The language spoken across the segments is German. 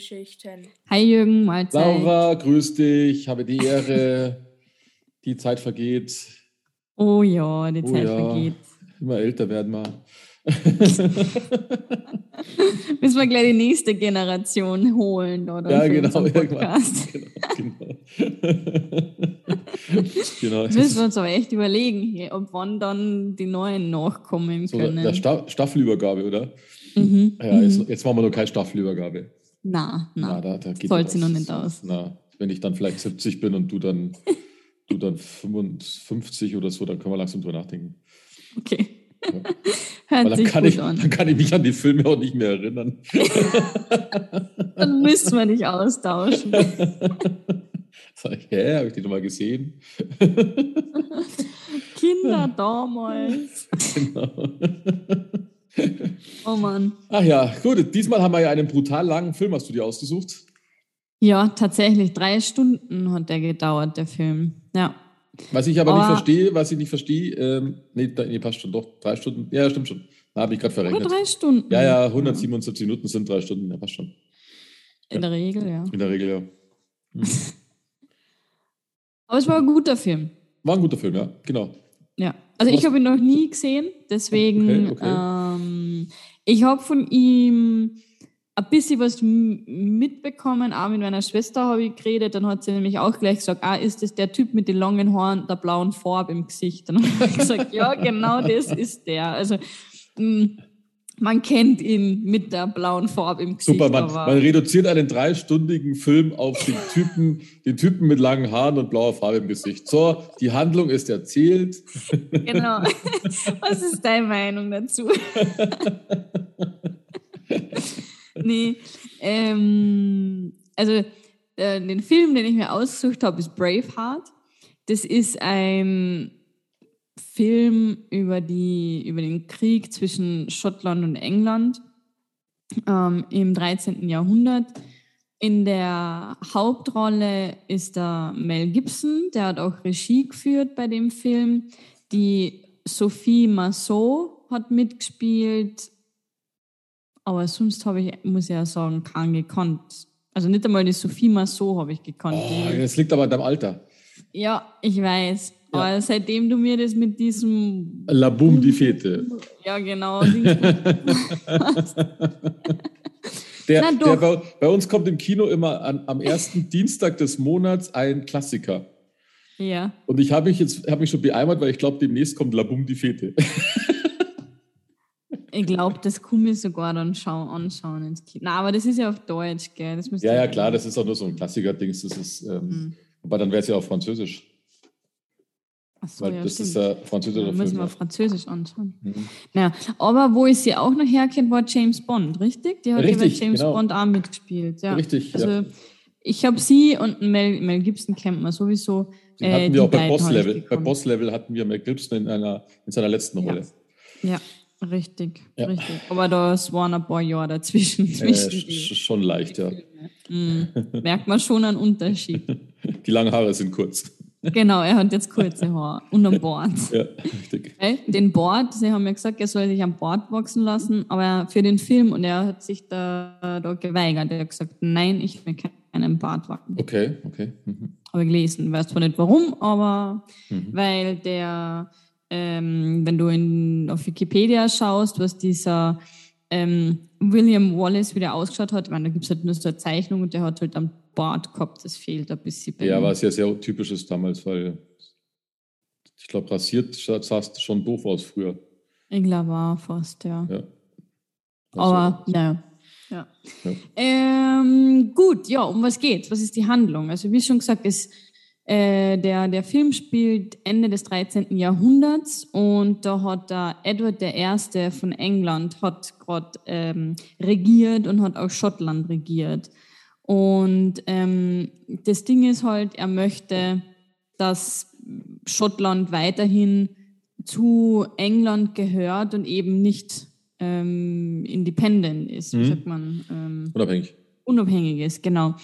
Filmgeschichten. Hi Jürgen, Mahlzeit. Laura, grüß dich, habe die Ehre. die Zeit vergeht. Oh ja, die Oh Zeit ja. vergeht. Immer älter werden wir. Müssen wir gleich die nächste Generation holen, oder? Ja, genau. Podcast. genau. genau. Müssen wir uns aber echt überlegen, hier, ob wann dann die Neuen nachkommen so können. der Sta Staffelübergabe, oder? mhm. Ja, mhm. jetzt, jetzt machen wir noch keine Staffelübergabe. Na, na. Na, da, da geht Zahlt sie noch nicht aus. Na, wenn ich dann vielleicht 70 bin und du dann, du dann 55 oder so, dann können wir langsam drüber nachdenken. Okay. Ja. Hört Weil dann sich kann, gut ich, an. dann kann ich mich an die Filme auch nicht mehr erinnern. Dann müssen wir nicht austauschen. Sag ich, hä, habe ich die noch mal gesehen? Kinder damals. genau. Oh Mann. Ach ja, gut. Diesmal haben wir ja einen brutal langen Film, hast du dir ausgesucht? Ja, tatsächlich. Drei Stunden hat der gedauert, der Film. Ja. Was ich aber, Aber- nicht verstehe, was ich nicht verstehe, ähm, nee, da, nee, passt schon, doch, drei Stunden, ja, stimmt schon. Da habe ich gerade Oder verrechnet. drei Stunden. Ja, ja, 177 Minuten sind drei Stunden, ja, passt schon. In der Regel, ja. In der Regel, ja. Mhm. Aber es war ein guter Film. War ein guter Film, ja, genau. Ja. Also ich habe ihn noch nie gesehen, deswegen Okay, okay. Ähm, ich habe von ihm ein bisschen was mitbekommen, auch mit meiner Schwester habe ich geredet, dann hat sie nämlich auch gleich gesagt, ah, ist das der Typ mit den langen Haaren, der blauen Farbe im Gesicht? Dann habe ich gesagt, ja, genau das ist der. Also m, man kennt ihn mit der blauen Farbe im Gesicht. Super, man, man reduziert einen dreistündigen Film auf den Typen, den Typen mit langen Haaren und blauer Farbe im Gesicht. So, die Handlung ist erzählt. Genau. Was ist deine Meinung dazu? nee, ähm, also äh, den Film, den ich mir ausgesucht habe, ist Braveheart. Das ist ein Film über, die, über den Krieg zwischen Schottland und England ähm, im 13. Jahrhundert. In der Hauptrolle ist da Mel Gibson, der hat auch Regie geführt bei dem Film. Die Sophie Massot hat mitgespielt, aber sonst habe ich, muss ich ja sagen, keinen gekannt. Also nicht einmal die Sophie Massot habe ich gekannt. Oh, das liegt aber an deinem Alter. ja, ich weiß. Ja. Aber seitdem du mir das mit diesem, La Boum, die Fete. ja genau, Der, Na der bei, bei uns kommt im Kino immer an, am ersten Dienstag des Monats ein Klassiker. ja, Und ich habe mich jetzt hab mich schon beeimert, weil ich glaube, demnächst kommt La Boum, die Fete. ich glaube, das kann mir sogar dann schau anschauen ins Kino. Na, aber das ist ja auf Deutsch, gell? Ja, ja, ich- klar, das ist auch nur so ein Klassiker-Dings. Das ist, ähm, Hm. aber dann wäre es ja auf Französisch. So, weil ja, das stimmt. ist ja französischer Dann müssen Film. wir ja. auf Französisch anschauen. Mhm. Ja, aber wo ich sie auch noch herkenne, war James Bond, richtig? Die hat ja bei Richtig, James genau. Bond auch mitgespielt. Ja. Richtig, Also ja. ich habe sie und Mel, Mel Gibson kennt man sowieso. Den äh, hatten wir auch bei ich Boss-Level. Bei gekannt. Boss-Level hatten wir Mel Gibson in, einer, in seiner letzten Ja. Rolle. Ja, richtig, Ja. richtig. Aber da waren ein paar Jahre dazwischen. Äh, schon leicht, ja. Mhm. Merkt man schon einen Unterschied. Die langen Haare sind kurz. Genau, er hat jetzt kurze Haare und ein Bart. Ja, richtig. Den Bart, sie haben ja gesagt, er soll sich am Bart wachsen lassen, aber für den Film und er hat sich da, da geweigert. Er hat gesagt, nein, ich will keinen Bart wachsen. Okay, okay. Mhm. Habe ich gelesen. Weiß zwar nicht warum, aber Mhm. weil der, ähm, wenn du in, auf Wikipedia schaust, was dieser ähm, William Wallace wieder ausgeschaut hat, ich meine, da gibt es halt nur so eine Zeichnung und der hat halt am Bart gehabt, das fehlt ein bisschen bei Ja, was ja sehr typisch ist damals, weil ich glaube, rasiert sah- schon doof aus früher. Ich glaube auch fast, ja. Ja. Aber, naja. Ja. Ja. Ähm, gut, ja, um was geht's? Was ist die Handlung? Also, wie schon gesagt, ist, äh, der, der Film spielt Ende des 13. Jahrhunderts und da hat der Edward I. von England hat gerade ähm, regiert und hat auch Schottland regiert. Und ähm, das Ding ist halt, er möchte, dass Schottland weiterhin zu England gehört und eben nicht ähm, independent ist, wie Mhm. sagt man? Ähm, Unabhängig. unabhängig ist, genau.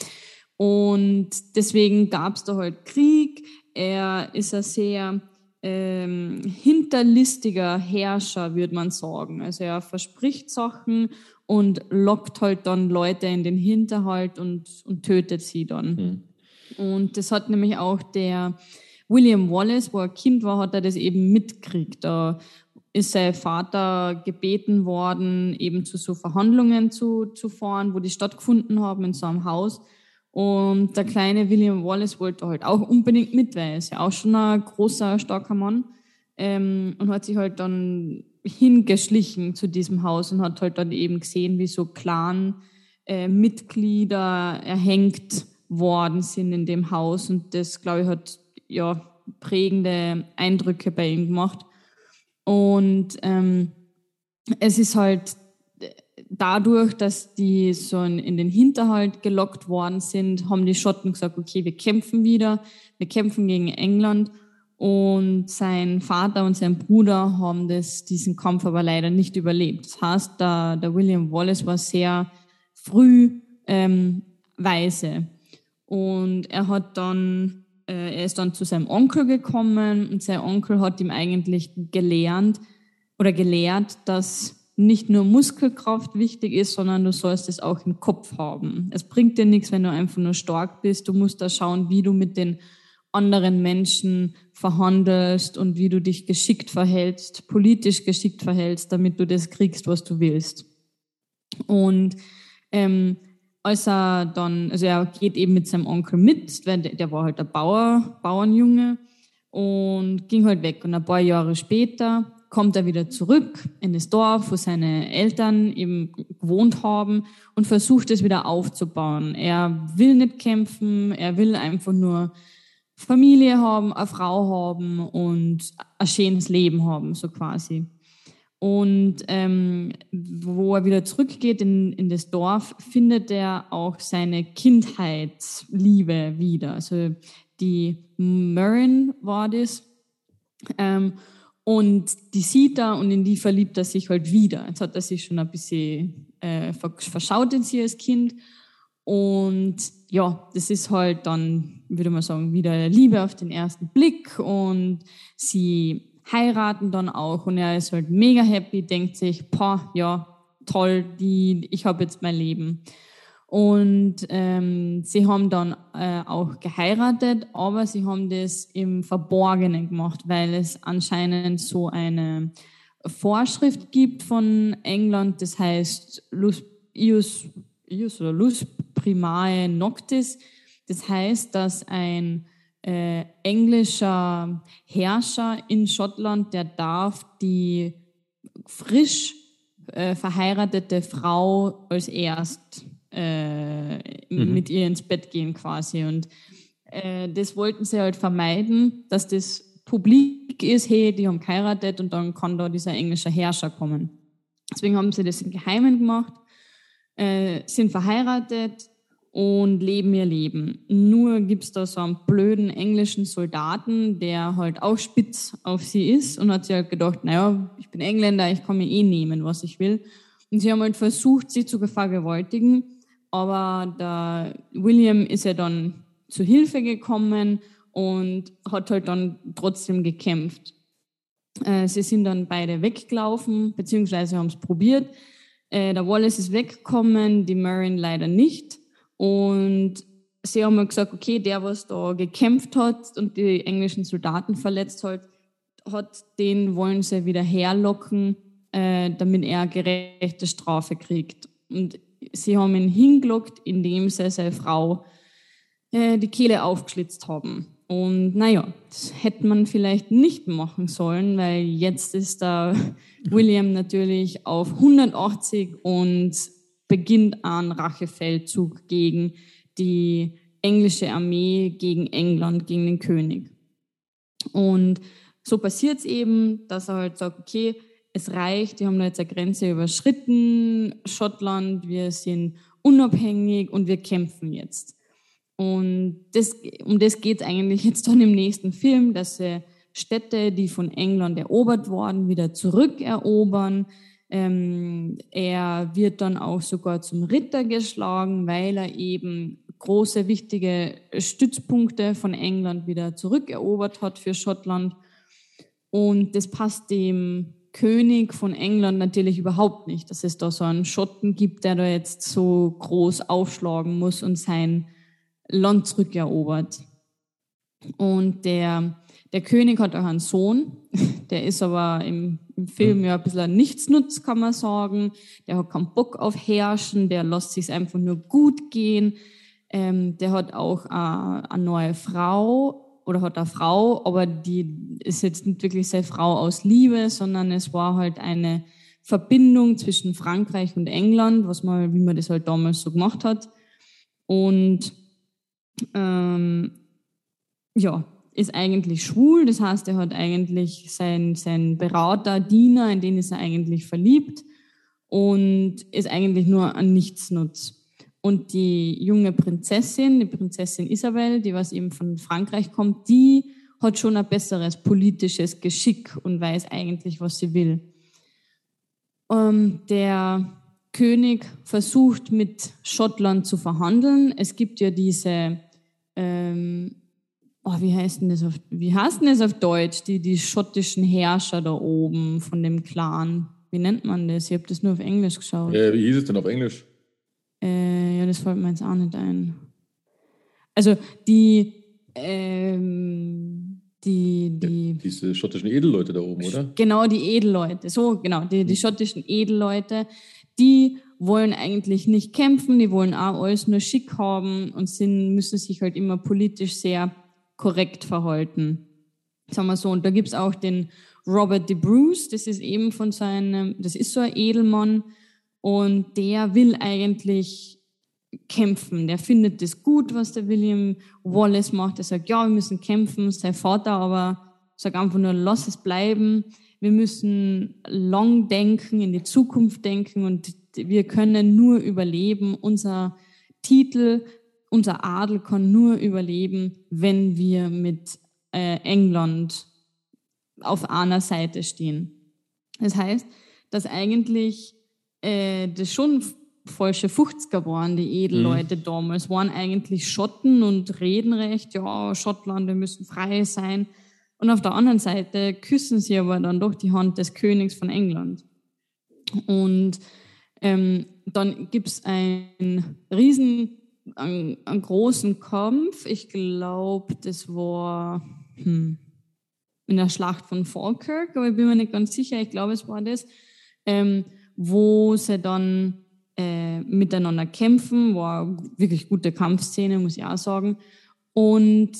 Und deswegen gab es da halt Krieg. Er ist ein sehr ähm, hinterlistiger Herrscher, würde man sagen. Also er verspricht Sachen und lockt halt dann Leute in den Hinterhalt und, und tötet sie dann. Mhm. Und das hat nämlich auch der William Wallace, wo er Kind war, hat er das eben mitgekriegt. Da ist sein Vater gebeten worden, eben zu so Verhandlungen zu, zu fahren, wo die stattgefunden haben in so einem Haus. Und der kleine William Wallace wollte halt auch unbedingt mit, weil er ist ja auch schon ein großer, starker Mann. Ähm, und hat sich halt dann hingeschlichen zu diesem Haus und hat halt dann eben gesehen, wie so Clan-Mitglieder äh, erhängt worden sind in dem Haus. Und das, glaube ich, hat ja prägende Eindrücke bei ihm gemacht. Und ähm, es ist halt dadurch, dass die so in den Hinterhalt gelockt worden sind, haben die Schotten gesagt, okay, wir kämpfen wieder, wir kämpfen gegen England. Und sein Vater und sein Bruder haben das, diesen Kampf aber leider nicht überlebt. Das heißt, der, der William Wallace war sehr früh ähm, weise. Und er hat dann äh, er ist dann zu seinem Onkel gekommen und sein Onkel hat ihm eigentlich gelernt oder gelehrt, dass nicht nur Muskelkraft wichtig ist, sondern du sollst es auch im Kopf haben. Es bringt dir nichts, wenn du einfach nur stark bist. Du musst da schauen, wie du mit den anderen Menschen verhandelst und wie du dich geschickt verhältst, politisch geschickt verhältst, damit du das kriegst, was du willst. Und ähm, als er dann, also er geht eben mit seinem Onkel mit, weil der war halt der Bauer, Bauernjunge und ging halt weg. Und ein paar Jahre später kommt er wieder zurück in das Dorf, wo seine Eltern eben gewohnt haben und versucht es wieder aufzubauen. Er will nicht kämpfen, er will einfach nur Familie haben, eine Frau haben und ein schönes Leben haben, so quasi. Und ähm, wo er wieder zurückgeht in, in das Dorf, findet er auch seine Kindheitsliebe wieder. Also die Murrin war das. Ähm, und die sieht er und in die verliebt er sich halt wieder. Jetzt hat er sich schon ein bisschen äh, verschaut in sie als Kind. Und ja, das ist halt dann, würde man sagen, wieder Liebe auf den ersten Blick. Und sie heiraten dann auch und er ist halt mega happy, denkt sich, boah, ja, toll, die, ich habe jetzt mein Leben. Und ähm, sie haben dann äh, auch geheiratet, aber sie haben das im Verborgenen gemacht, weil es anscheinend so eine Vorschrift gibt von England, das heißt Lus, ius, ius oder Lus primae noctis. Das heißt, dass ein äh, englischer Herrscher in Schottland, der darf die frisch äh, verheiratete Frau als erst äh, mhm. mit ihr ins Bett gehen quasi. Und äh, das wollten sie halt vermeiden, dass das publik ist, hey, die haben geheiratet und dann kann da dieser englische Herrscher kommen. Deswegen haben sie das im Geheimen gemacht, äh, sind verheiratet, und leben ihr Leben. Nur gibt es da so einen blöden englischen Soldaten, der halt auch spitz auf sie ist und hat sich halt gedacht, naja, ich bin Engländer, ich kann mir eh nehmen, was ich will. Und sie haben halt versucht, sie zu vergewaltigen, aber der William ist ja dann zu Hilfe gekommen und hat halt dann trotzdem gekämpft. Äh, sie sind dann beide weggelaufen, beziehungsweise haben es probiert. Äh, der Wallace ist weggekommen, die Marin leider nicht. Und sie haben mir gesagt, okay, der, was da gekämpft hat und die englischen Soldaten verletzt hat, hat den wollen sie wieder herlocken, äh, damit er gerechte Strafe kriegt. Und sie haben ihn hingelockt, indem sie seine Frau äh, die Kehle aufgeschlitzt haben. Und naja, das hätte man vielleicht nicht machen sollen, weil jetzt ist der William natürlich auf 180 und beginnt ein Rachefeldzug gegen die englische Armee, gegen England, gegen den König. Und so passiert es eben, dass er halt sagt, okay, es reicht, die haben jetzt eine Grenze überschritten, Schottland, wir sind unabhängig und wir kämpfen jetzt. Und das, um das geht es eigentlich jetzt dann im nächsten Film, dass sie Städte, die von England erobert wurden, wieder zurückerobern, Ähm, er wird dann auch sogar zum Ritter geschlagen, weil er eben große, wichtige Stützpunkte von England wieder zurückerobert hat für Schottland. Und das passt dem König von England natürlich überhaupt nicht, dass es da so einen Schotten gibt, der da jetzt so groß aufschlagen muss und sein Land zurückerobert. Und der, der König hat auch einen Sohn, der ist aber im, im Film ja ein bisschen ein Nichtsnutz, kann man sagen. Der hat keinen Bock auf Herrschen, der lässt sich einfach nur gut gehen. Ähm, der hat auch äh, eine neue Frau oder hat eine Frau, aber die ist jetzt nicht wirklich seine Frau aus Liebe, sondern es war halt eine Verbindung zwischen Frankreich und England, was man, wie man das halt damals so gemacht hat. Und ähm, ja, ist eigentlich schwul, das heißt, er hat eigentlich seinen sein Berater, Diener, in den ist er eigentlich verliebt und ist eigentlich nur ein Nichtsnutz. Und die junge Prinzessin, die Prinzessin Isabel, die was eben von Frankreich kommt, die hat schon ein besseres politisches Geschick und weiß eigentlich, was sie will. Ähm, der König versucht mit Schottland zu verhandeln. Es gibt ja diese ähm, oh, wie heißt denn das auf, wie heißt denn das auf Deutsch, die, die schottischen Herrscher da oben von dem Clan? Wie nennt man das? Ich habe das nur auf Englisch geschaut. Äh, wie hieß es denn auf Englisch? Äh, ja, das fällt mir jetzt auch nicht ein. Also die, ähm, die, die. Ja, diese schottischen Edelleute da oben, oder? Genau, die Edelleute. So, genau, die, die hm. schottischen Edelleute, die wollen eigentlich nicht kämpfen, die wollen auch alles nur schick haben und sind, müssen sich halt immer politisch sehr korrekt verhalten. Sagen wir so. Und da gibt's auch den Robert de Bruce, das ist eben von seinem, das ist so ein Edelmann und der will eigentlich kämpfen. Der findet das gut, was der William Wallace macht. Er sagt, ja, wir müssen kämpfen. Sein Vater aber sagt einfach nur, lass es bleiben. Wir müssen long denken, in die Zukunft denken und wir können nur überleben. Unser Titel unser Adel kann nur überleben, wenn wir mit äh, England auf einer Seite stehen. Das heißt, dass eigentlich äh, das schon falsche 50er waren, die Edelleute mhm. damals, waren eigentlich Schotten und reden recht, ja, Schottland, wir müssen frei sein. Und auf der anderen Seite küssen sie aber dann doch die Hand des Königs von England. Und ähm, dann gibt es einen riesen einen, einen großen Kampf. Ich glaube, das war hm, in der Schlacht von Falkirk, aber ich bin mir nicht ganz sicher. Ich glaube, es war das, ähm, wo sie dann äh, miteinander kämpfen. War wirklich gute Kampfszene, muss ich auch sagen. Und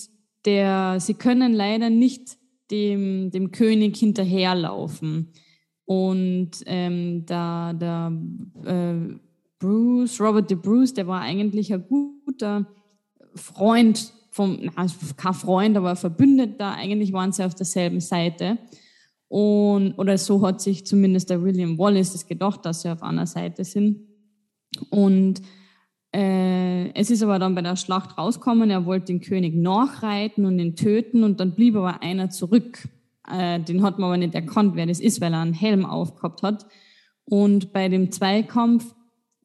der, sie können leider nicht dem, dem König hinterherlaufen. Und ähm, da der äh, Bruce, Robert de Bruce, der war eigentlich ein guter Freund vom, na, kein Freund, aber Verbündeter. Eigentlich waren sie auf derselben Seite. Und, oder so hat sich zumindest der William Wallace das gedacht, dass sie auf einer Seite sind. Und äh, es ist aber dann bei der Schlacht rausgekommen, er wollte den König nachreiten und ihn töten und dann blieb aber einer zurück. Äh, den hat man aber nicht erkannt, wer das ist, weil er einen Helm aufgehabt hat. Und bei dem Zweikampf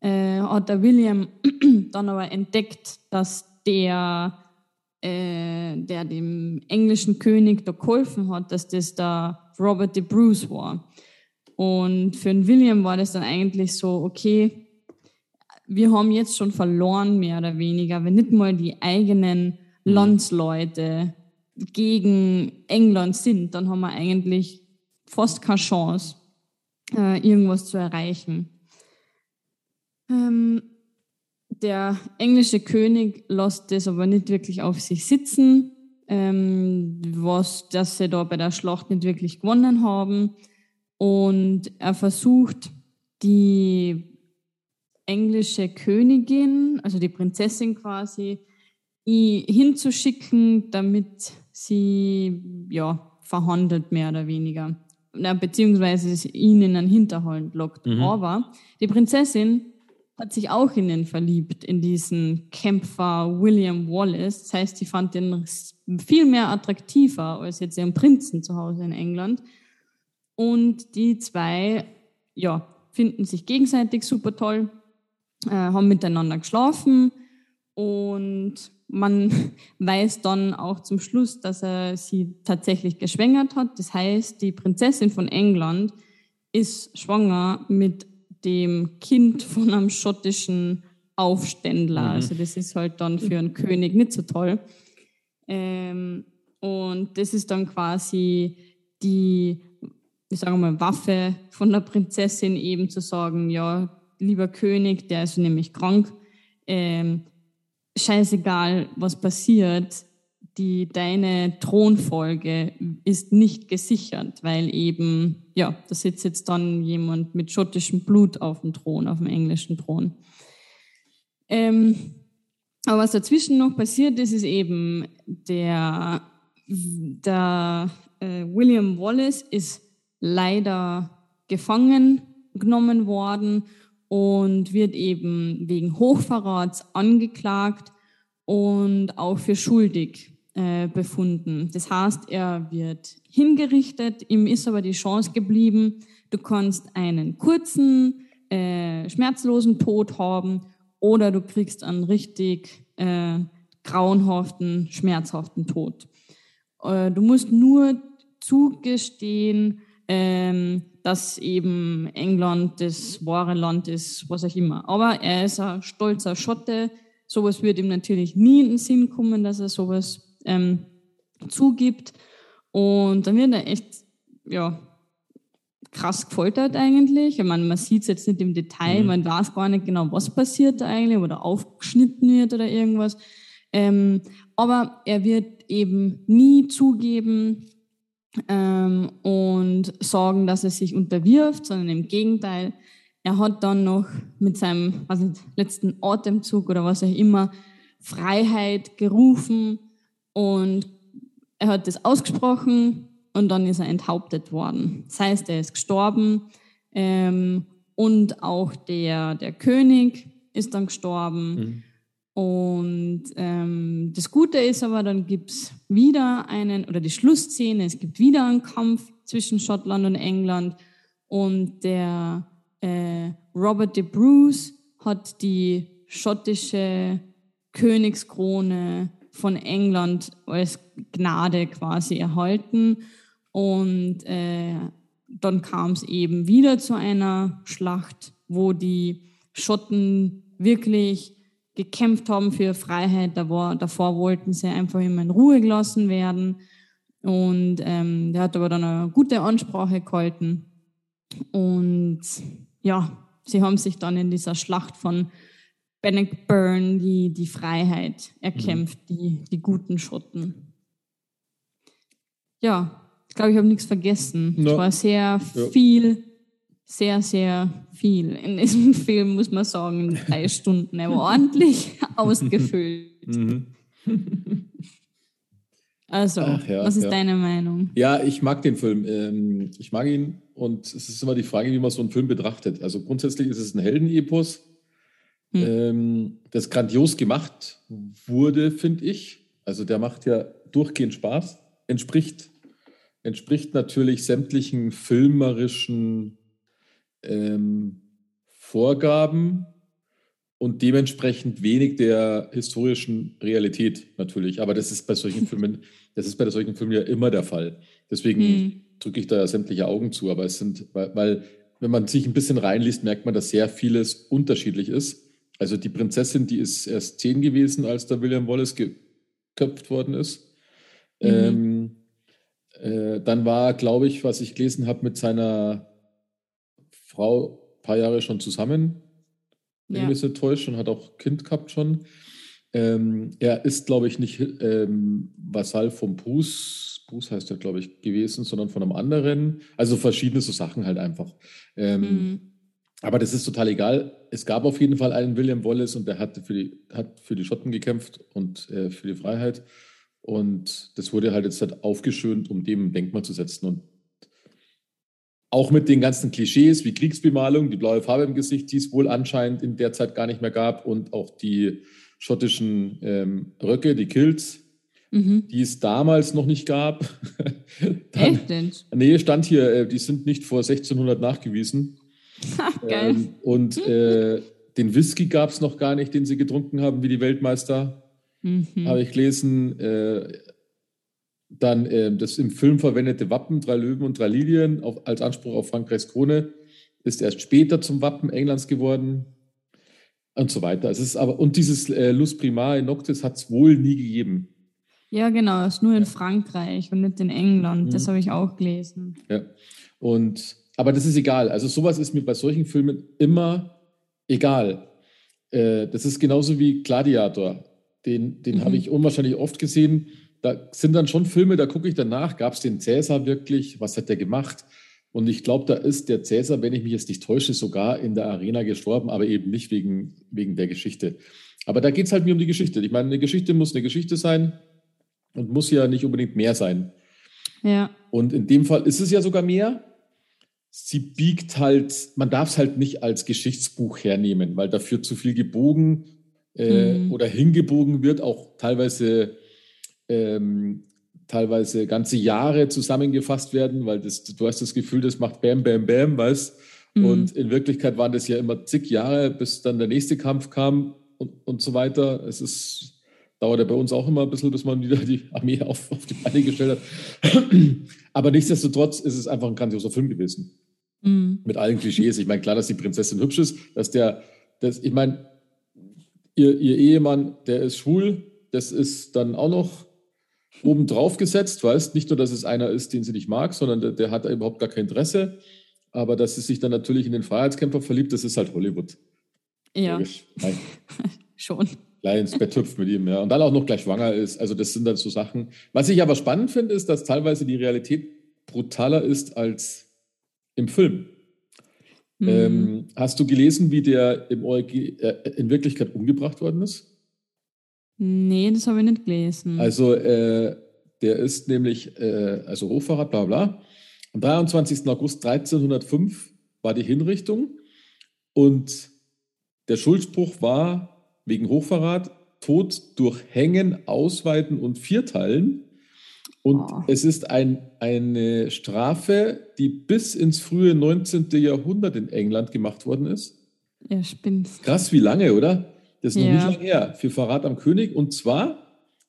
äh, hat der William dann aber entdeckt, dass der, äh, der dem englischen König da geholfen hat, dass das der Robert de Bruce war. Und für den William war das dann eigentlich so, okay, wir haben jetzt schon verloren, mehr oder weniger, wenn nicht mal die eigenen mhm. Landsleute gegen England sind, dann haben wir eigentlich fast keine Chance, äh, irgendwas zu erreichen. Ähm, der englische König lässt das aber nicht wirklich auf sich sitzen, ähm, was, dass sie da bei der Schlacht nicht wirklich gewonnen haben. Und er versucht, die englische Königin, also die Prinzessin quasi, hinzuschicken, damit sie ja verhandelt, mehr oder weniger. Beziehungsweise ihn in einen Hinterhalt lockt. Mhm. Aber die Prinzessin hat sich auch in ihn verliebt, in diesen Kämpfer William Wallace. Das heißt, sie fand ihn viel mehr attraktiver als jetzt ihren Prinzen zu Hause in England. Und die zwei, ja, finden sich gegenseitig super toll, äh, haben miteinander geschlafen und man weiß dann auch zum Schluss, dass er sie tatsächlich geschwängert hat. Das heißt, die Prinzessin von England ist schwanger mit dem Kind von einem schottischen Aufständler. Mhm. Also das ist halt dann für einen König nicht so toll. Ähm, und das ist dann quasi die, ich sage mal, Waffe von der Prinzessin eben zu sagen, ja, lieber König, der ist nämlich krank, ähm, scheißegal, was passiert, die, deine Thronfolge ist nicht gesichert, weil eben, ja, da sitzt jetzt dann jemand mit schottischem Blut auf dem Thron, auf dem englischen Thron. Ähm, aber was dazwischen noch passiert ist, ist eben der, der äh, William Wallace ist leider gefangen genommen worden und wird eben wegen Hochverrats angeklagt und auch für schuldig äh, befunden. Das heißt, er wird hingerichtet, ihm ist aber die Chance geblieben, du kannst einen kurzen, äh, schmerzlosen Tod haben oder du kriegst einen richtig äh, grauenhaften, schmerzhaften Tod. Äh, du musst nur zugestehen, ähm, dass eben England das wahre Land ist, was auch immer. Aber er ist ein stolzer Schotte. Sowas wird ihm natürlich nie in den Sinn kommen, dass er sowas ähm, zugibt. Und dann wird er echt, ja, krass gefoltert eigentlich. Ich meine, man sieht es jetzt nicht im Detail, mhm. man weiß gar nicht genau, was passiert eigentlich oder aufgeschnitten wird oder irgendwas. Ähm, aber er wird eben nie zugeben, ähm, und sagen, dass er sich unterwirft, sondern im Gegenteil, er hat dann noch mit seinem also letzten Atemzug oder was auch immer Freiheit gerufen und er hat das ausgesprochen und dann ist er enthauptet worden. Das heißt, er ist gestorben ähm, und auch der, der König ist dann gestorben. Mhm. Und ähm, das Gute ist aber, dann gibt's wieder einen, oder die Schlussszene, es gibt wieder einen Kampf zwischen Schottland und England und der äh, Robert de Bruce hat die schottische Königskrone von England als Gnade quasi erhalten und äh, dann kam es eben wieder zu einer Schlacht, wo die Schotten wirklich gekämpft haben für Freiheit. Davor, davor wollten sie einfach immer in Ruhe gelassen werden. Und ähm, der hat aber dann eine gute Ansprache gehalten. Und ja, sie haben sich dann in dieser Schlacht von Bannockburn die, die Freiheit erkämpft, mhm. die, die guten Schotten. Ja, ich glaube, ich habe nichts vergessen. No. Es war sehr ja. viel sehr, sehr viel in diesem Film, muss man sagen. Drei Stunden. Er war ordentlich ausgefüllt. Mhm. Also, ja, was ist ja. deine Meinung? Ja, ich mag den Film. Ähm, ich mag ihn und es ist immer die Frage, wie man so einen Film betrachtet. Also grundsätzlich ist es ein Heldenepos, hm. das grandios gemacht wurde, finde ich. Also der macht ja durchgehend Spaß, entspricht, entspricht natürlich sämtlichen filmerischen ähm, Vorgaben und dementsprechend wenig der historischen Realität natürlich. Aber das ist bei solchen Filmen, das ist bei solchen Filmen ja immer der Fall. Deswegen hm. drücke ich da sämtliche Augen zu. Aber es sind, weil, weil, wenn man sich ein bisschen reinliest, merkt man, dass sehr vieles unterschiedlich ist. Also die Prinzessin, die ist erst zehn gewesen, als der William Wallace geköpft worden ist. Mhm. Ähm, äh, dann war, glaube ich, was ich gelesen habe, mit seiner Frau ein paar Jahre schon zusammen, ja. mich nicht täusche, und hat auch Kind gehabt schon. Ähm, er ist, glaube ich, nicht ähm, Vasall vom Bruce, Bruce heißt er, glaube ich, gewesen, sondern von einem anderen. Also verschiedene so Sachen halt einfach. Ähm, mhm. Aber das ist total egal. Es gab auf jeden Fall einen William Wallace und der hat für die, hat für die Schotten gekämpft und äh, für die Freiheit. Und das wurde halt jetzt halt aufgeschönt, um dem ein Denkmal zu setzen. Und auch mit den ganzen Klischees wie Kriegsbemalung, die blaue Farbe im Gesicht, die es wohl anscheinend in der Zeit gar nicht mehr gab und auch die schottischen ähm, Röcke, die Kilts, mhm. die es damals noch nicht gab. Dann, Echt? Nee, stand hier, äh, die sind nicht vor 1600 nachgewiesen. Geil. Ähm, und äh, den Whisky gab es noch gar nicht, den sie getrunken haben, wie die Weltmeister. Mhm. Habe ich gelesen. Äh, dann äh, das im Film verwendete Wappen, drei Löwen und drei Lilien, auf, als Anspruch auf Frankreichs Krone, ist erst später zum Wappen Englands geworden und so weiter. Es ist aber, und dieses äh, Lus Primar in Noctis hat es wohl nie gegeben. Ja, genau, ist nur in Frankreich und nicht in England. Das Mhm. habe ich auch gelesen. Ja. Und, aber das ist egal. Also sowas ist mir bei solchen Filmen immer egal. Äh, das ist genauso wie Gladiator. Den, den Mhm. habe ich unwahrscheinlich oft gesehen. Da sind dann schon Filme, da gucke ich danach, gab es den Cäsar wirklich? Was hat der gemacht? Und ich glaube, da ist der Cäsar, wenn ich mich jetzt nicht täusche, sogar in der Arena gestorben, aber eben nicht wegen, wegen der Geschichte. Aber da geht es halt mir um die Geschichte. Ich meine, eine Geschichte muss eine Geschichte sein und muss ja nicht unbedingt mehr sein. Ja, Und in dem Fall ist es ja sogar mehr. Sie biegt halt, man darf es halt nicht als Geschichtsbuch hernehmen, weil dafür zu viel gebogen äh, Mhm. oder hingebogen wird, auch teilweise, ähm, teilweise ganze Jahre zusammengefasst werden, weil das, du hast das Gefühl, das macht Bam, Bam, Bam, weißt Mhm. Und in Wirklichkeit waren das ja immer zig Jahre, bis dann der nächste Kampf kam und, und so weiter. Es ist, dauert ja bei uns auch immer ein bisschen, bis man wieder die Armee auf, auf die Beine gestellt hat. Aber nichtsdestotrotz ist es einfach ein grandioser Film gewesen. Mhm. Mit allen Klischees. Ich meine, klar, dass die Prinzessin hübsch ist, dass der, das, ich meine, ihr, ihr Ehemann, der ist schwul, das ist dann auch noch oben drauf gesetzt, weißt nicht nur, dass es einer ist, den sie nicht mag, sondern der, der hat überhaupt gar kein Interesse. Aber dass sie sich dann natürlich in den Freiheitskämpfer verliebt, das ist halt Hollywood. Ja, Logisch. Nein, schon. gleich ins Bett hüpft mit ihm, ja. Und dann auch noch gleich schwanger ist. Also, das sind dann so Sachen. Was ich aber spannend finde, ist, dass teilweise die Realität brutaler ist als im Film. Mhm. Ähm, hast du gelesen, wie der im ORG, äh, in Wirklichkeit umgebracht worden ist? nee, das habe ich nicht gelesen. Also, äh, der ist nämlich, äh, also Hochverrat, bla bla. Am 23. August 1305 war die Hinrichtung und der Schuldspruch war wegen Hochverrat Tod durch Hängen, Ausweiten und Vierteilen. Und Oh. es ist ein, eine Strafe, die bis ins frühe 19. Jahrhundert in England gemacht worden ist. er spinnt. Krass, wie lange, oder? Das ist noch Ja. nicht lange her. Für Verrat am König. Und zwar,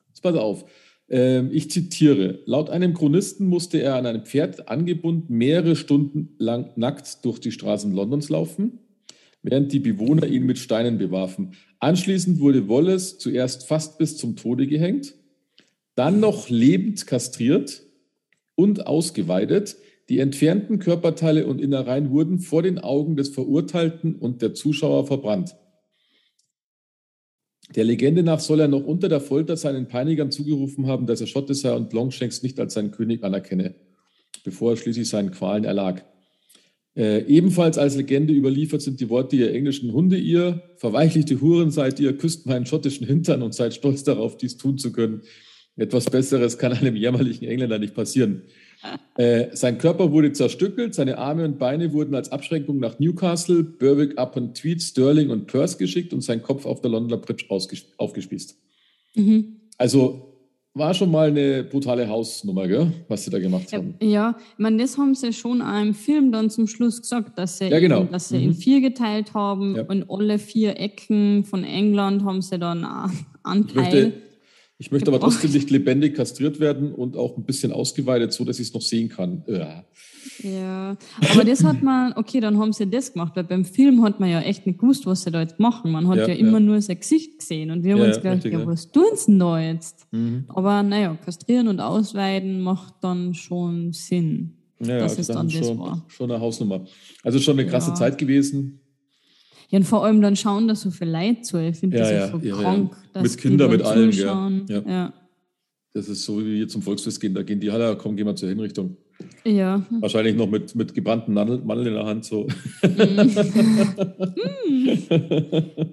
jetzt pass auf, ähm, ich zitiere, laut einem Chronisten musste er an einem Pferd angebunden mehrere Stunden lang nackt durch die Straßen Londons laufen, während die Bewohner ihn mit Steinen bewarfen. Anschließend wurde Wallace zuerst fast bis zum Tode gehängt, dann noch lebend kastriert und ausgeweidet. Die entfernten Körperteile und Innereien wurden vor den Augen des Verurteilten und der Zuschauer verbrannt. Der Legende nach soll er noch unter der Folter seinen Peinigern zugerufen haben, dass er Schotte sei und Longshanks nicht als seinen König anerkenne, bevor er schließlich seinen Qualen erlag. Äh, ebenfalls als Legende überliefert sind die Worte ihr englischen Hunde ihr, verweichlichte Huren seid ihr, küsst meinen schottischen Hintern und seid stolz darauf, dies tun zu können. Etwas Besseres kann einem jämmerlichen Engländer nicht passieren. Äh, sein Körper wurde zerstückelt, seine Arme und Beine wurden als Abschränkung nach Newcastle, Berwick upon Tweed, Stirling und Perth geschickt und sein Kopf auf der Londoner Bridge aufgespießt. Mhm. Also war schon mal eine brutale Hausnummer, gell? was sie da gemacht Ja, haben. ja, ich meine, das haben sie schon im Film dann zum Schluss gesagt, dass sie, Ja, genau. ihn, dass sie Mhm. in vier geteilt haben Ja. und alle vier Ecken von England haben sie dann auch Ich Anteil. möchte, ich möchte aber trotzdem nicht lebendig kastriert werden und auch ein bisschen ausgeweitet, so dass ich es noch sehen kann. Ja. Ja, aber das hat man, okay, dann haben sie das gemacht, weil beim Film hat man ja echt nicht gewusst, was sie da jetzt machen. Man hat Ja, ja, ja. immer nur sein Gesicht gesehen und wir haben Ja, uns ja, gedacht, richtig, ja, ja. was tun sie denn da jetzt? Mhm. Aber naja, kastrieren und ausweiden macht dann schon Sinn. Ja, Das ja, ist dann das schon, war. schon eine Hausnummer. Also schon eine krasse Ja. Zeit gewesen. Ja, und vor allem dann schauen da so viel Leute zu. Ich finde Ja, das ja, ja, so irre, krank. ja. Dass Mit Kindern, mit gell. zuschauen. Ja. Ja. Das ist so, wie wir zum Volksfest gehen. Da gehen die alle, komm, gehen wir zur Hinrichtung. Ja. Wahrscheinlich noch mit, mit gebrannten Mandel, Mandel in der Hand. So.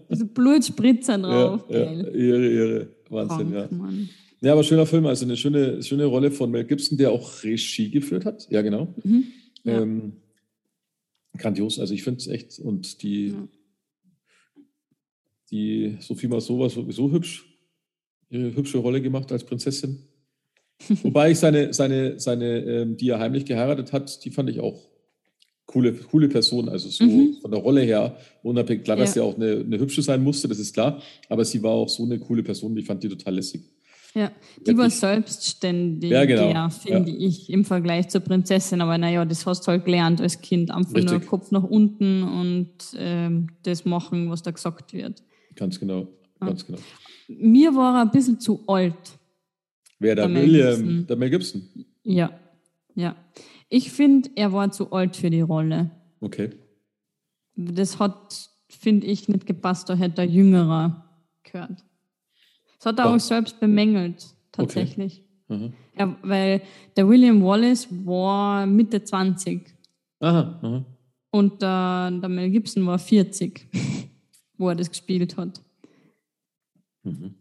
Diese Blutspritzer ja, drauf. ja, Geil. irre, irre. Wahnsinn, Krank, ja. Mann. Ja, aber schöner Film, also eine schöne, schöne Rolle von Mel Gibson, der auch Regie geführt hat. Ja, genau. Mhm. Ja. Ähm, grandios, also ich finde es echt. Und die, Ja. Die Sophie Marceau war sowieso hübsch, ihre hübsche Rolle gemacht als Prinzessin. Wobei ich seine, seine, seine, ähm, die er heimlich geheiratet hat, die fand ich auch coole, coole Person, also so Mhm. von der Rolle her, unabhängig, klar, dass sie Ja. auch eine, eine hübsche sein musste, das ist klar, aber sie war auch so eine coole Person, ich fand die total lässig. Ja, die war selbstständig, Ja, genau. finde ich, im Vergleich zur Prinzessin. Aber naja, das hast du halt gelernt als Kind. Einfach nur Richtig. Kopf nach unten und ähm, das machen, was da gesagt wird. Ganz genau, ganz genau. Mir war er ein bisschen zu alt. Wer der, Der William, Gibson. der Mel Gibson. Ja, ja. Ich finde, er war zu alt für die Rolle. Okay. Das hat, finde ich, nicht gepasst. Da hätte er jüngerer gehört. Das hat er Ja. auch selbst bemängelt, tatsächlich. Aha. Ja, weil der William Wallace war Mitte 20 Aha, aha. und der, der Mel Gibson war 40, wo er das gespielt hat. Mhm.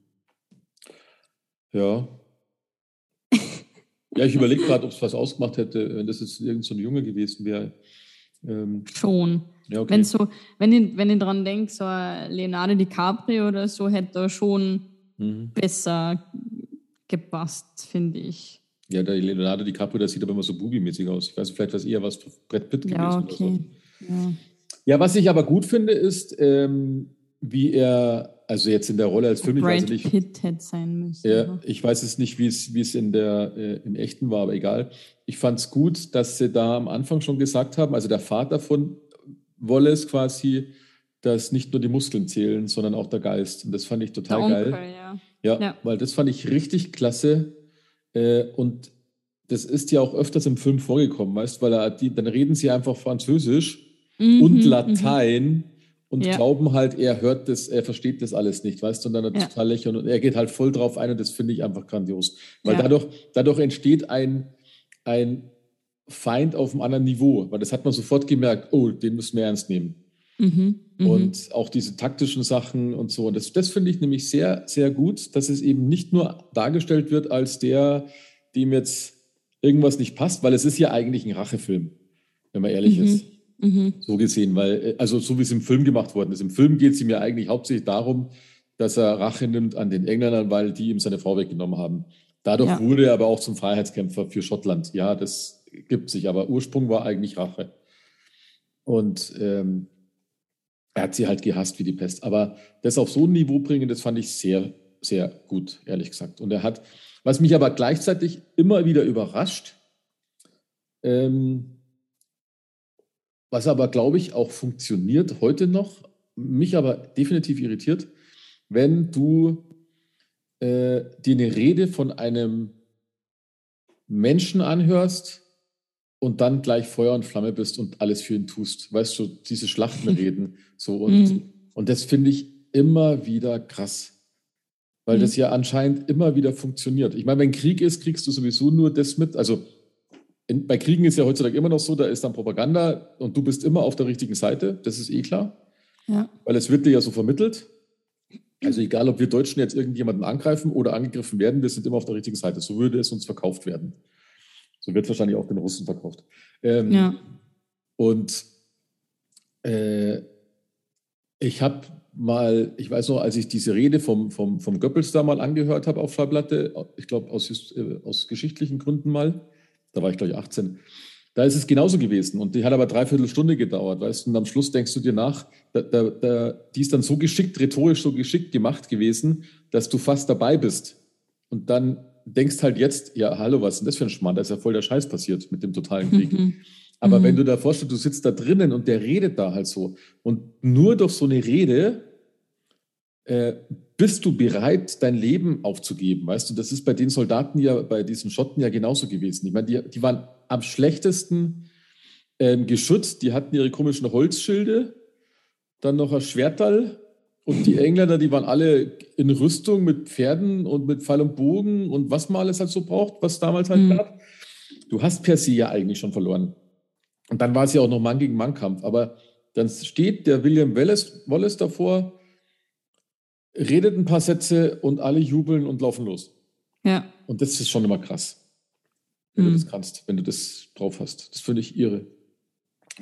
Ja. ja, ich überlege gerade, ob es was ausgemacht hätte, wenn das jetzt irgend so ein Junge gewesen wäre. Ähm, Schon. ja, okay. Wenn, so, wenn, ich, wenn ich dran denke, so Leonardo DiCaprio oder so, hätte er schon Mhm. besser gepasst, finde ich. Ja, der Leonardo DiCaprio, der sieht aber immer so bubimäßig aus. Ich weiß nicht, vielleicht war es eher was für Brett Pitt gewesen. Ja, oder so. okay. Ja. Ja, was ich aber gut finde, ist, ähm, wie er, also jetzt in der Rolle als Film, ich weiß nicht, Pitt hätte sein müssen. Ja, ich weiß es nicht, wie es, wie es in der, äh, im Echten war, aber egal. Ich fand es gut, dass sie da am Anfang schon gesagt haben, also der Vater von Wallace quasi, dass nicht nur die Muskeln zählen, sondern auch der Geist. Und das fand ich total Onkel, geil. ja. Ja, Ja. weil das fand ich richtig klasse. Äh, und das ist ja auch öfters im Film vorgekommen, weißt weil er, die, dann reden sie einfach Französisch Mhm, und mhm. Latein und Ja. glauben halt, er hört das, er versteht das alles nicht, weißt du, und dann Ja. total lächeln und er geht halt voll drauf ein und das finde ich einfach grandios. Weil Ja. dadurch, dadurch entsteht ein, ein Feind auf einem anderen Niveau, weil das hat man sofort gemerkt, oh, den müssen wir ernst nehmen. Mhm, mhm. Und auch diese taktischen Sachen und so. Und das, das finde ich nämlich sehr, sehr gut, dass es eben nicht nur dargestellt wird als der, dem jetzt irgendwas nicht passt, weil es ist ja eigentlich ein Rachefilm, wenn man ehrlich Mhm. ist. Mhm. So gesehen, weil, äh, also so wie es im Film gemacht worden ist. Im Film geht es ihm ja eigentlich hauptsächlich darum, dass er Rache nimmt an den Engländern, weil die ihm seine Frau weggenommen haben. Dadurch Ja. wurde er aber auch zum Freiheitskämpfer für Schottland. Ja, das gibt sich, aber Ursprung war eigentlich Rache. Und ähm, er hat sie halt gehasst wie die Pest. Aber das auf so ein Niveau bringen, das fand ich sehr, sehr gut, ehrlich gesagt. Und er hat, was mich aber gleichzeitig immer wieder überrascht, ähm, was aber, glaube ich, auch funktioniert heute noch, mich aber definitiv irritiert, wenn du äh, dir eine Rede von einem Menschen anhörst und dann gleich Feuer und Flamme bist und alles für ihn tust. Weißt du, diese Schlachtenreden. so und, Mhm. und das finde ich immer wieder krass. Weil Mhm. das ja anscheinend immer wieder funktioniert. Ich meine, wenn Krieg ist, kriegst du sowieso nur das mit. Also in, bei Kriegen ist ja heutzutage immer noch so, da ist dann Propaganda und du bist immer auf der richtigen Seite. Das ist eh klar. Ja. Weil es wird dir ja so vermittelt. Also egal, ob wir Deutschen jetzt irgendjemanden angreifen oder angegriffen werden, wir sind immer auf der richtigen Seite. So würde es uns verkauft werden. So wird wahrscheinlich auch den Russen verkauft. Ähm, ja. Und äh, ich habe mal, ich weiß noch, als ich diese Rede vom, vom, vom Goebbels da mal angehört habe auf Schallplatte, ich glaube aus, äh, aus geschichtlichen Gründen mal, da war ich glaube ich 18, da ist es genauso gewesen und die hat aber dreiviertel Stunde gedauert, weißt du, und am Schluss denkst du dir nach, da, da, da, die ist dann so geschickt, rhetorisch so geschickt gemacht gewesen, dass du fast dabei bist. Und dann denkst halt jetzt, ja, hallo, was ist denn das für ein Schmarrn? Da ist ja voll der Scheiß passiert mit dem totalen Krieg. Mhm. Aber Mhm. wenn du da vorstellst, du sitzt da drinnen und der redet da halt so. Und nur durch so eine Rede äh, bist du bereit, dein Leben aufzugeben. Weißt du, das ist bei den Soldaten ja, bei diesen Schotten ja genauso gewesen. Ich meine, die, die waren am schlechtesten ähm, geschützt. Die hatten ihre komischen Holzschilde, dann noch ein Schwertal. Und die Engländer, die waren alle in Rüstung mit Pferden und mit Pfeil und Bogen und was man alles halt so braucht, was damals halt Mhm. gab. Du hast per se ja eigentlich schon verloren. Und dann war es ja auch noch Mann gegen Mann-Kampf. Aber dann steht der William Wallace, Wallace davor, redet ein paar Sätze und alle jubeln und laufen los. ja. Und das ist schon immer krass, wenn du Mhm. das kannst, wenn du das drauf hast. Das finde ich irre.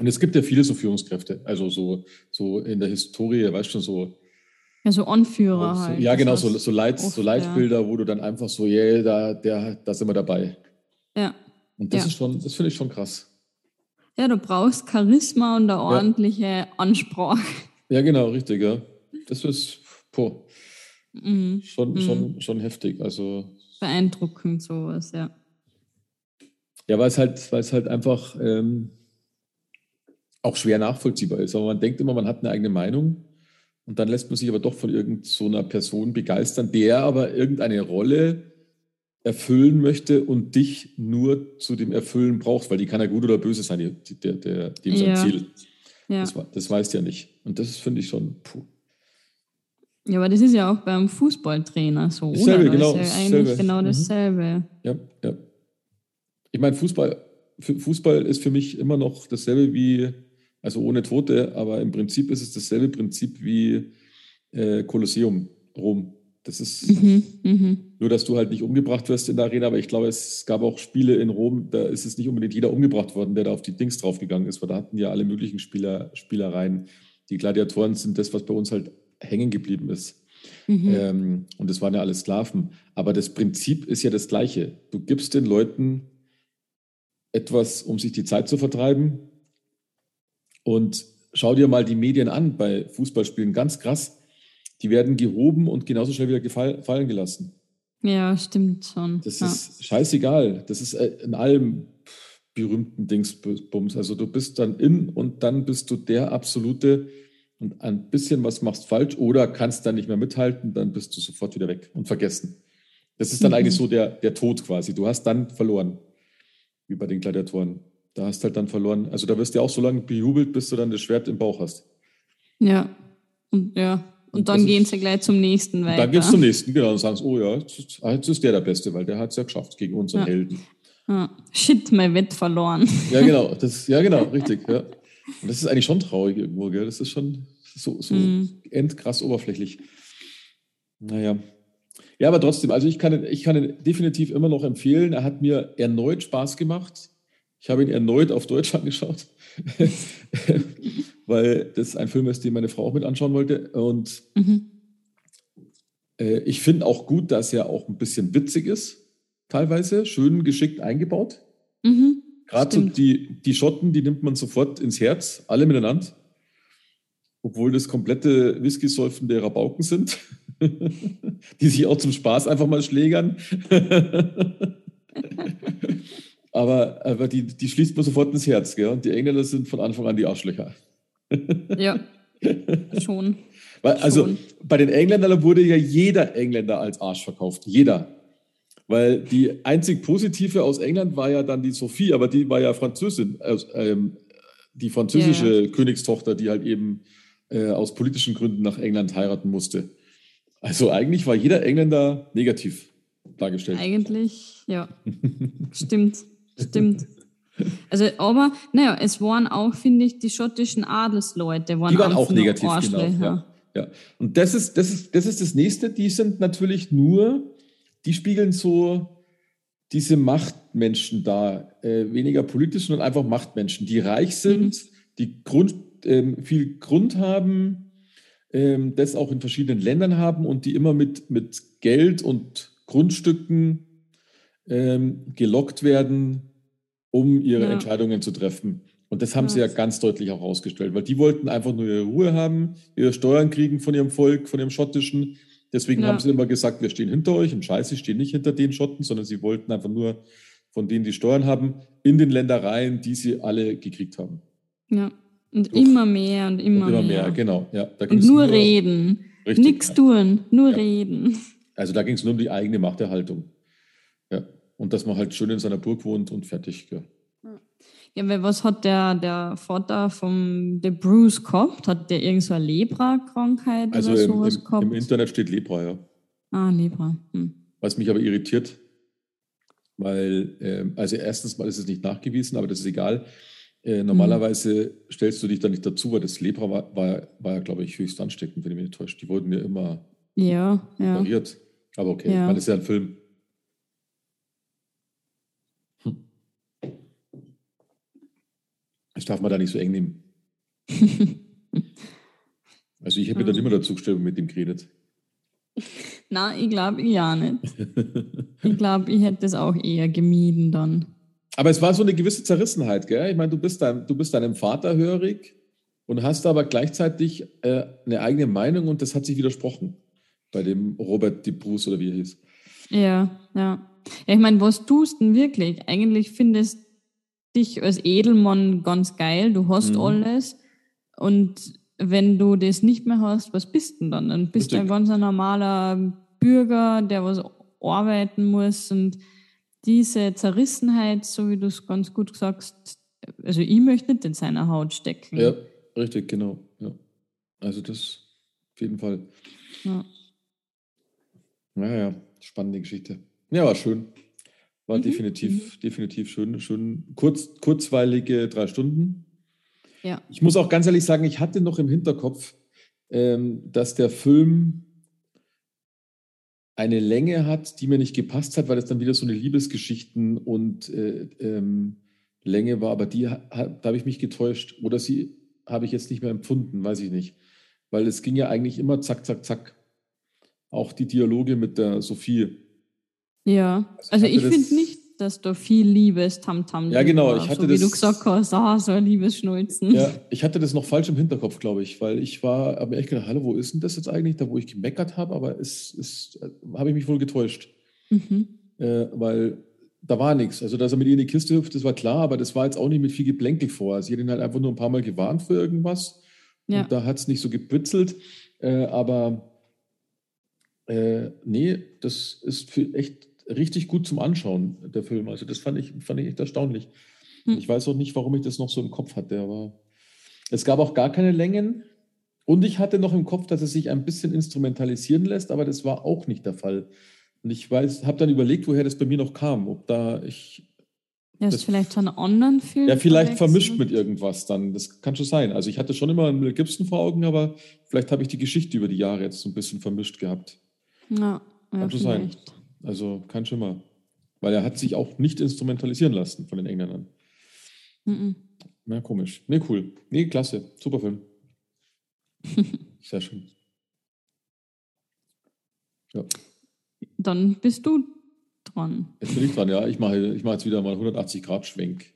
Und es gibt ja viele so Führungskräfte, also so, so in der Historie, weißt du schon, so, Ja, so Anführer so halt. ja genau, so, so, Leit, oft, so Leitbilder, wo du dann einfach so, yeah, da, der, da sind wir dabei. Ja. Und das Ja. ist schon, das finde ich schon krass. Ja, du brauchst Charisma und eine ordentliche ja. Ansprache. Ja, genau, richtig, ja. Das ist boah, mhm. schon, mhm. Schon, schon heftig. Also, Beeindruckend, sowas, ja. Ja, weil es halt, weil es halt einfach ähm, auch schwer nachvollziehbar ist. Aber man denkt immer, man hat eine eigene Meinung und dann lässt man sich aber doch von irgendeiner so Person begeistern, der aber irgendeine Rolle erfüllen möchte und dich nur zu dem Erfüllen braucht, weil die kann ja gut oder böse sein, die, der, der, dem ja. sein Ziel. Ja. Das, das weißt ja nicht. Und das finde ich schon, puh. Ja, aber das ist ja auch beim Fußballtrainer so, dasselbe? Genau, das ist ja eigentlich dasselbe. genau mhm. dasselbe. Ja, ja. Ich meine, Fußball, Fußball ist für mich immer noch dasselbe wie, also ohne Tote, aber im Prinzip ist es dasselbe Prinzip wie äh, Kolosseum, Rom. Das ist mhm, mh. nur, dass du halt nicht umgebracht wirst in der Arena, aber ich glaube, es gab auch Spiele in Rom, da ist es nicht unbedingt jeder umgebracht worden, der da auf die Dings draufgegangen ist, weil da hatten ja alle möglichen Spieler, Spielereien. Die Gladiatoren sind das, was bei uns halt hängen geblieben ist. Mhm. Ähm, und das waren ja alle Sklaven. Aber das Prinzip ist ja das gleiche. Du gibst den Leuten etwas, um sich die Zeit zu vertreiben. Und schau dir mal die Medien an bei Fußballspielen, ganz krass die werden gehoben und genauso schnell wieder fallen gelassen. Ja, stimmt schon. Das ja. ist scheißegal. Das ist äh, in allem berühmten Dingsbums. Also du bist dann in und dann bist du der absolute und ein bisschen was machst falsch oder kannst dann nicht mehr mithalten, dann bist du sofort wieder weg und vergessen. Das ist dann mhm. eigentlich so der, der Tod quasi. Du hast dann verloren, wie bei den Gladiatoren. Da hast halt dann verloren. Also da wirst du ja auch so lange bejubelt, bis du dann das Schwert im Bauch hast. Ja, und ja, und dann gehen sie gleich zum nächsten weiter. Dann geht es zum nächsten, genau. Und sagen sie, oh ja, jetzt ist der der Beste, weil der hat es ja geschafft gegen unseren ja. Helden. Ja. Shit, mein Wett verloren. Ja, genau. Das, ja, genau, richtig. Ja. Und das ist eigentlich schon traurig irgendwo, gell? Das ist schon so, so mm. endkrass oberflächlich. Naja. Ja, aber trotzdem, also ich kann, ich kann ihn definitiv immer noch empfehlen. Er hat mir erneut Spaß gemacht. Ich habe ihn erneut auf Deutsch angeschaut. weil das ein Film ist, den meine Frau auch mit anschauen wollte. Und mhm. äh, ich finde auch gut, dass er auch ein bisschen witzig ist, teilweise, schön geschickt eingebaut. Mhm. Gerade so die, die Schotten, die nimmt man sofort ins Herz, alle miteinander. Obwohl das komplette Whisky-säufende Rabauken sind, die sich auch zum Spaß einfach mal schlägern. aber, aber die, die schließt man sofort ins Herz. Gell? Und die Engländer sind von Anfang an die Arschlöcher. Ja, schon. Weil, also schon. bei den Engländern wurde ja jeder Engländer als Arsch verkauft. Jeder. Weil die einzig positive aus England war ja dann die Sophie, aber die war ja Französin, äh, ähm, die französische ja, ja. Königstochter, die halt eben äh, aus politischen Gründen nach England heiraten musste. Also eigentlich war jeder Engländer negativ dargestellt. Eigentlich, ja. stimmt, stimmt. Also, aber, naja, es waren auch, finde ich, die schottischen Adelsleute waren, die waren auch negativ, genau. Ja, ja. Und das ist, das, ist, das ist das nächste, die sind natürlich nur, die spiegeln so diese Machtmenschen da, äh, weniger politisch, sondern einfach Machtmenschen, die reich sind, mhm. die Grund, ähm, viel Grund haben, ähm, das auch in verschiedenen Ländern haben und die immer mit, mit Geld und Grundstücken ähm, gelockt werden, um ihre ja. Entscheidungen zu treffen. Und das haben ja. sie ja ganz deutlich auch herausgestellt, weil die wollten einfach nur ihre Ruhe haben, ihre Steuern kriegen von ihrem Volk, von ihrem schottischen. Deswegen ja. haben sie immer gesagt, wir stehen hinter euch. Im Scheiß, sie stehen nicht hinter den Schotten, sondern sie wollten einfach nur von denen, die Steuern haben, in den Ländereien, die sie alle gekriegt haben. Ja, und Doch. immer mehr und immer, und immer mehr. mehr. Genau, ja. und nur, nur reden. Richtig, Nichts tun, nur reden. Also da ging es nur um die eigene Machterhaltung. Ja. Und dass man halt schön in seiner Burg wohnt und fertig. Ja. Ja, weil was hat der, der Vater vom der Bruce gehabt? Hat der irgend so eine Lepra-Krankheit also oder sowas im, im, gehabt? im Internet steht Lepra, ja. Ah, Lepra. Hm. Was mich aber irritiert, weil, äh, also erstens mal ist es nicht nachgewiesen, aber das ist egal. Äh, normalerweise hm. stellst du dich da nicht dazu, weil das Lepra war, war, war ja, glaube ich, höchst ansteckend, wenn ich mich nicht täusche. Die wurden ja immer ja, ja. Aber okay, ja. ich meine, das ist ja ein Film. Ich darf man da nicht so eng nehmen. also ich habe mir dann immer dazu gestellt und mit dem geredet. Na, ich glaube ich ja nicht. ich glaube, ich hätte das auch eher gemieden dann. Aber es war so eine gewisse Zerrissenheit, gell? Ich meine, du bist, dein, du bist deinem Vater hörig und hast aber gleichzeitig äh, eine eigene Meinung und das hat sich widersprochen bei dem Robert de Bruce oder wie er hieß. Ja, ja. Ja, ich meine, was tust du denn wirklich? Eigentlich findest dich als Edelmann ganz geil, du hast Mhm. alles und wenn du das nicht mehr hast, was bist du denn dann? Dann bist du ein ganz normaler Bürger, der was arbeiten muss und diese Zerrissenheit, so wie du es ganz gut gesagt hast, also ich möchte nicht in seiner Haut stecken. Ja, richtig, genau. Ja. Also das auf jeden Fall. Ja. Naja, spannende Geschichte. Ja, war schön. War Mhm, definitiv, definitiv schön. schön kurz, kurzweilige drei Stunden. Ja. Ich muss auch ganz ehrlich sagen, ich hatte noch im Hinterkopf, ähm, dass der Film eine Länge hat, die mir nicht gepasst hat, weil es dann wieder so eine Liebesgeschichten und äh, ähm, Länge war, aber die, ha- da habe ich mich getäuscht. Oder sie habe ich jetzt nicht mehr empfunden, weiß ich nicht. Weil es ging ja eigentlich immer zack, zack, zack. Auch die Dialoge mit der Sophie. Ja, Also ich also ich finde nicht, dass da viel Liebes Tamtam Ja, drin genau, ich hatte so wie das- du gesagt hast, ah, so ein Liebesschnulzen. Ja, ich hatte das noch falsch im Hinterkopf, glaube ich, weil ich war, habe mir echt gedacht, hallo, wo ist denn das jetzt eigentlich, da wo ich gemeckert habe, aber es ist, äh, habe ich mich wohl getäuscht, Mhm. äh, weil da war nichts. Also, dass er mit ihr in die Kiste hüpft, das war klar, aber das war jetzt auch nicht mit viel Geplänkel vor. Sie hat ihn halt einfach nur ein paar Mal gewarnt für irgendwas Ja. und da hat es nicht so gebitzelt, äh, aber äh, nee, das ist für echt richtig gut zum Anschauen, der Film. Also, das fand ich, fand ich echt erstaunlich. Hm. Ich weiß auch nicht, warum ich das noch so im Kopf hatte, aber es gab auch gar keine Längen. Und ich hatte noch im Kopf, dass es sich ein bisschen instrumentalisieren lässt, aber das war auch nicht der Fall. Und ich weiß, habe dann überlegt, woher das bei mir noch kam. Ob da ich, Ja, Das- ist vielleicht so einen anderen Film. ja, vielleicht vermischt mit irgendwas dann. Das kann schon sein. Also ich hatte schon immer einen Mel Gibson vor Augen, aber vielleicht habe ich die Geschichte über die Jahre jetzt so ein bisschen vermischt gehabt. Ja, ja Kann schon sein. Also kein Schimmer. Weil er hat sich auch nicht instrumentalisieren lassen von den Engländern. Mhm. Na, komisch. Nee, cool. Nee, klasse. Super Film. Sehr schön. Ja. Dann bist du dran. Jetzt bin ich dran, ja. Ich mache, ich mache jetzt wieder mal 180 Grad Schwenk.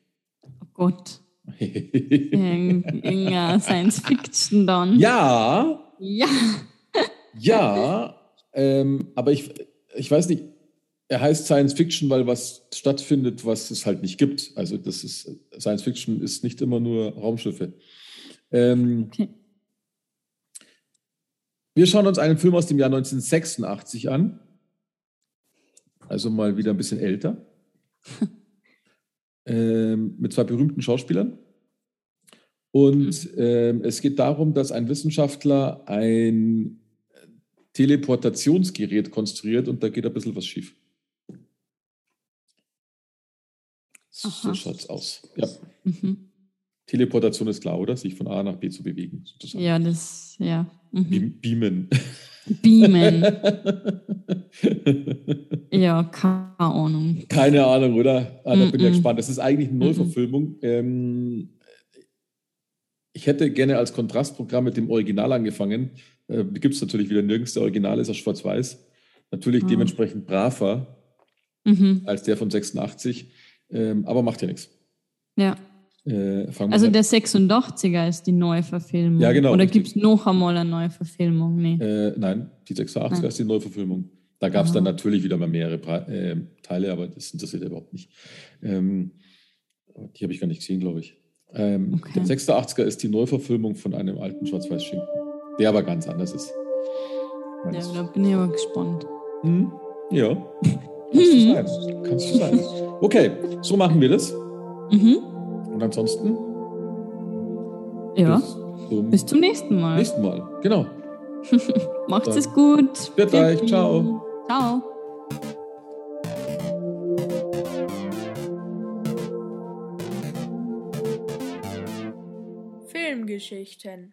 Oh Gott. Irgendeine Science Fiction dann. ja, Ja. ja, ähm, aber ich, ich weiß nicht, er heißt Science Fiction, weil was stattfindet, was es halt nicht gibt. Also das ist, Science Fiction ist nicht immer nur Raumschiffe. Ähm, Okay. Wir schauen uns einen Film aus dem Jahr 1986 an. Also mal wieder ein bisschen älter. ähm, mit zwei berühmten Schauspielern. Und ähm, es geht darum, dass ein Wissenschaftler ein Teleportationsgerät konstruiert und da geht ein bisschen was schief. So Aha. schaut's aus. Ja. Mhm. Teleportation ist klar, oder? Sich von A nach B zu bewegen. Sozusagen. Ja, das, ja. Mhm. Beam- Beamen. Beamen. Ja, keine Ahnung. Keine Ahnung, oder? Ah, da bin ich ja gespannt. Das ist eigentlich eine. Neuverfilmung. Ähm, ich hätte gerne als Kontrastprogramm mit dem Original angefangen. Äh, Gibt es natürlich wieder nirgends. Der Original ist aus Schwarz-Weiß. Natürlich Ah. dementsprechend braver Mhm. als der von 86. Ähm, aber macht ja nichts. Ja. Äh, Also der 86er ist die Neuverfilmung. Ja, genau, Oder gibt es noch einmal eine Neuverfilmung? Nee. Äh, nein, die 86er Nein. ist die Neuverfilmung. Da gab es dann natürlich wieder mal mehrere äh, Teile, aber das interessiert überhaupt nicht. Ähm, die habe ich gar nicht gesehen, glaube ich. Ähm, Okay. Der 86er ist die Neuverfilmung von einem alten Schwarz-Weiß-Schinken, der aber ganz anders ist. Ja, da bin ich aber gespannt. Hm? Ja, kannst du sein. Kannst du sein. Okay, so machen wir das. Mhm. Und ansonsten Ja, bis zum bis zum nächsten Mal. nächsten Mal. Genau. Macht's Dann. es gut. Wird euch. Ciao. Ciao. Filmgeschichten